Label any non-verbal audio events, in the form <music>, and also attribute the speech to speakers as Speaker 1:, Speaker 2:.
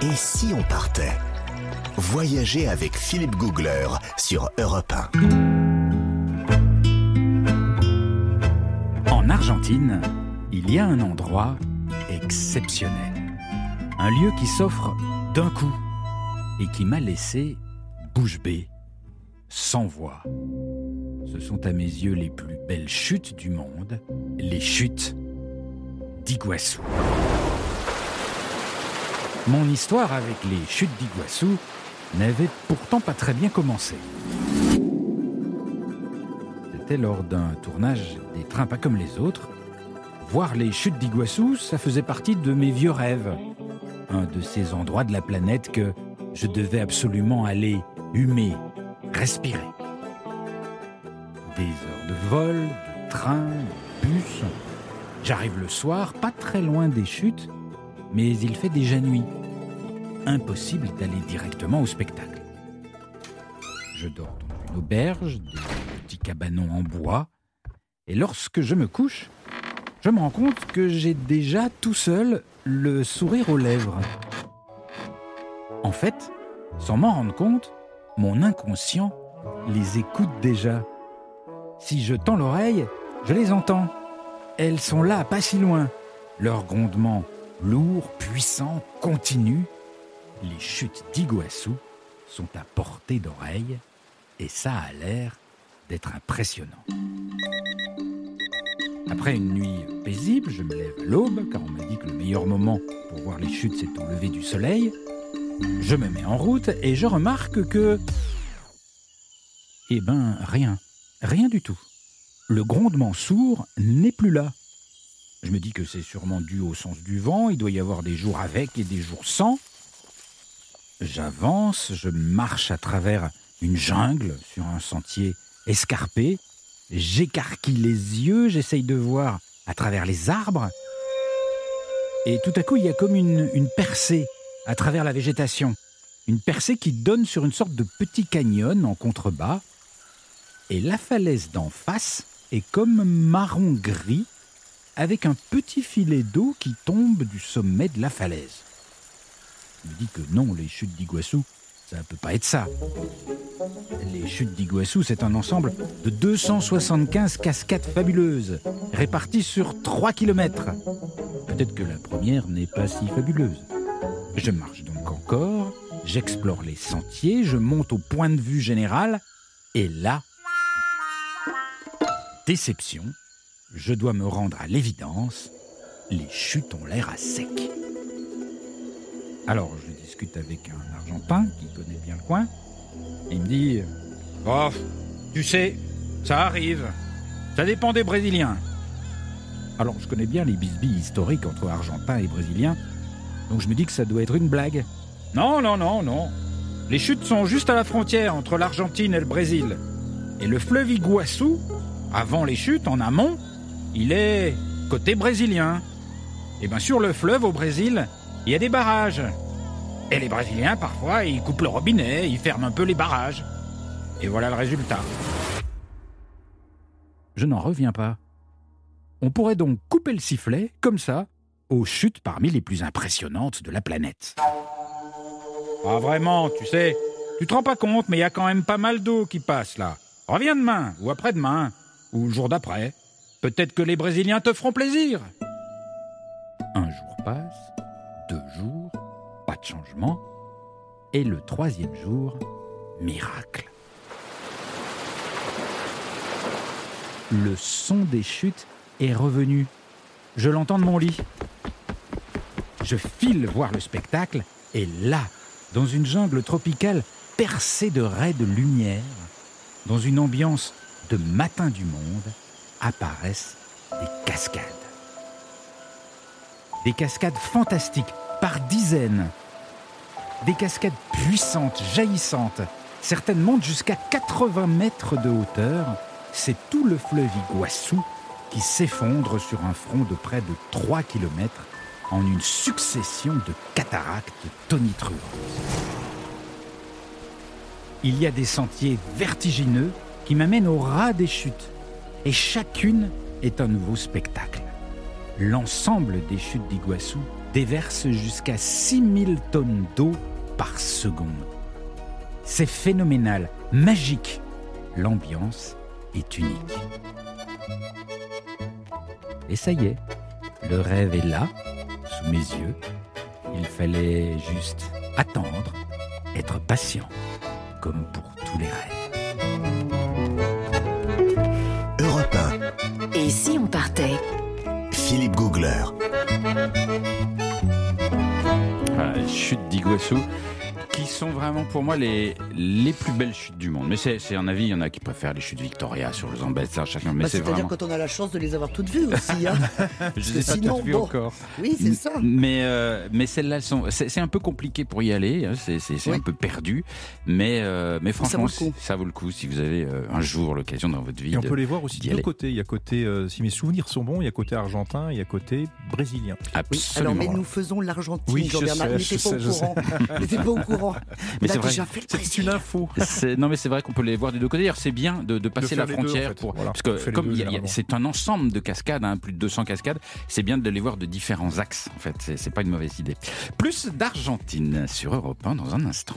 Speaker 1: Et si on partait Voyager avec Philippe Googler sur Europe
Speaker 2: 1. En Argentine, il y a un endroit exceptionnel. Un lieu qui s'offre d'un coup et qui m'a laissé bouche bée, sans voix. Ce sont à mes yeux les plus belles chutes du monde, les chutes d'Iguassou. Mon histoire avec les chutes d'Iguassou n'avait pourtant pas très bien commencé. C'était lors d'un tournage des trains pas comme les autres. Voir les chutes d'Iguassou, ça faisait partie de mes vieux rêves. Un de ces endroits de la planète que je devais absolument aller humer, respirer. Des heures de vol, de train, de bus. J'arrive le soir, pas très loin des chutes, mais il fait déjà nuit. Impossible d'aller directement au spectacle. Je dors dans une auberge, des petits cabanons en bois, et lorsque je me couche, je me rends compte que j'ai déjà tout seul le sourire aux lèvres. En fait, sans m'en rendre compte, mon inconscient les écoute déjà. Si je tends l'oreille, je les entends. Elles sont là, pas si loin. Leur grondement lourd, puissant, continu. Les chutes d'Iguassou sont à portée d'oreille et ça a l'air d'être impressionnant. Après une nuit paisible, je me lève à l'aube, car on m'a dit que le meilleur moment pour voir les chutes, c'est au lever du soleil. Je me mets en route et je remarque que... Eh ben, rien. Rien du tout. Le grondement sourd n'est plus là. Je me dis que c'est sûrement dû au sens du vent, il doit y avoir des jours avec et des jours sans. J'avance, je marche à travers une jungle sur un sentier escarpé, j'écarquille les yeux, j'essaye de voir à travers les arbres, et tout à coup il y a comme une, percée à travers la végétation, une percée qui donne sur une sorte de petit canyon en contrebas, et la falaise d'en face est comme marron-gris avec un petit filet d'eau qui tombe du sommet de la falaise. Je me dis que non, les chutes d'Iguassou, ça ne peut pas être ça. Les chutes d'Iguassou, c'est un ensemble de 275 cascades fabuleuses, réparties sur 3 km. Peut-être que la première n'est pas si fabuleuse. Je marche donc encore, j'explore les sentiers, je monte au point de vue général, et là, déception, je dois me rendre à l'évidence, les chutes ont l'air à sec. Alors je discute avec un Argentin qui connaît bien le coin. Il me dit Oh, tu sais, ça arrive. Ça dépend des Brésiliens. Alors je connais bien les bisbilles historiques entre Argentins et Brésiliens, donc je me dis que ça doit être une blague. Non, non, non, non. Les chutes sont juste à la frontière entre l'Argentine et le Brésil. Et le fleuve Iguassou, avant les chutes, en amont, il est côté brésilien. Et bien sur le fleuve au Brésil, il y a des barrages. Et les Brésiliens, parfois, ils coupent le robinet, ils ferment un peu les barrages. Et voilà le résultat. Je n'en reviens pas. On pourrait donc couper le sifflet, comme ça, aux chutes parmi les plus impressionnantes de la planète. Ah vraiment, tu sais, tu te rends pas compte, mais il y a quand même pas mal d'eau qui passe là. Reviens demain, ou après-demain, ou le jour d'après. Peut-être que les Brésiliens te feront plaisir. Un jour passe, deux jours, pas de changement. Et le troisième jour, miracle. Le son des chutes est revenu. Je l'entends de mon lit. Je file voir le spectacle et là, dans une jungle tropicale percée de raies de lumière, dans une ambiance de matin du monde, apparaissent des cascades. Des cascades fantastiques, par dizaines. Des cascades puissantes, jaillissantes. Certaines montent jusqu'à 80 mètres de hauteur. C'est tout le fleuve Iguassou qui s'effondre sur un front de près de 3 km en une succession de cataractes tonitruantes. Il y a des sentiers vertigineux qui m'amènent au ras des chutes et chacune est un nouveau spectacle. L'ensemble des chutes d'Iguassou déverse jusqu'à 6000 tonnes d'eau par seconde. C'est phénoménal, magique. L'ambiance est unique. Et ça y est, le rêve est là, sous mes yeux. Il fallait juste attendre, être patient, comme pour tous les rêves.
Speaker 3: Et si on partait
Speaker 1: 1, Philippe Googler.
Speaker 2: Les chutes d'Iguassou, qui sont vraiment pour moi les, les plus belles chutes du monde. Mais c'est c'est un avis, il y en a qui préfèrent les chutes Victoria sur le Zambèze, ça, chacun. Mais
Speaker 4: Bah,
Speaker 2: c'est
Speaker 4: C'est-à-dire
Speaker 2: vraiment.
Speaker 4: quand on a la chance de les avoir toutes vues aussi. Hein. <laughs>
Speaker 2: Je les ai pas
Speaker 4: sinon,
Speaker 2: toutes vues
Speaker 4: bon.
Speaker 2: encore.
Speaker 4: Oui, c'est ça.
Speaker 2: Mais, euh, mais celles-là. C'est c'est un peu compliqué pour y aller. hein, C'est
Speaker 4: Oui.
Speaker 2: un peu perdu. Mais, euh, mais franchement,
Speaker 4: vaut
Speaker 2: ça vaut le coup si vous avez euh, un jour l'occasion dans votre vie.
Speaker 5: Et on
Speaker 2: de-
Speaker 5: peut les voir aussi de deux côtés. Il y a côté, euh, si mes souvenirs sont bons, il y a côté argentin, il y a côté brésilien.
Speaker 4: Oui,
Speaker 2: Absolument.
Speaker 4: alors mais nous faisons l'Argentine,
Speaker 5: Oui, je
Speaker 4: Jean-Bernard.
Speaker 5: je
Speaker 4: n'était pas pas au courant.
Speaker 2: Mais c'est vrai.
Speaker 4: déjà fait le
Speaker 5: C'est une info.
Speaker 2: Non mais c'est vrai qu'on peut les voir des deux côtés. D'ailleurs, c'est bien de, de passer la
Speaker 5: les deux, en
Speaker 2: frontière
Speaker 5: fait.
Speaker 2: pour
Speaker 5: Voilà.
Speaker 2: parce que comme c'est un ensemble de cascades, hein, plus de 200 cascades, c'est bien de les voir de différents axes. En fait, c'est c'est pas une mauvaise idée. Plus d'Argentine sur Europe 1 dans un instant.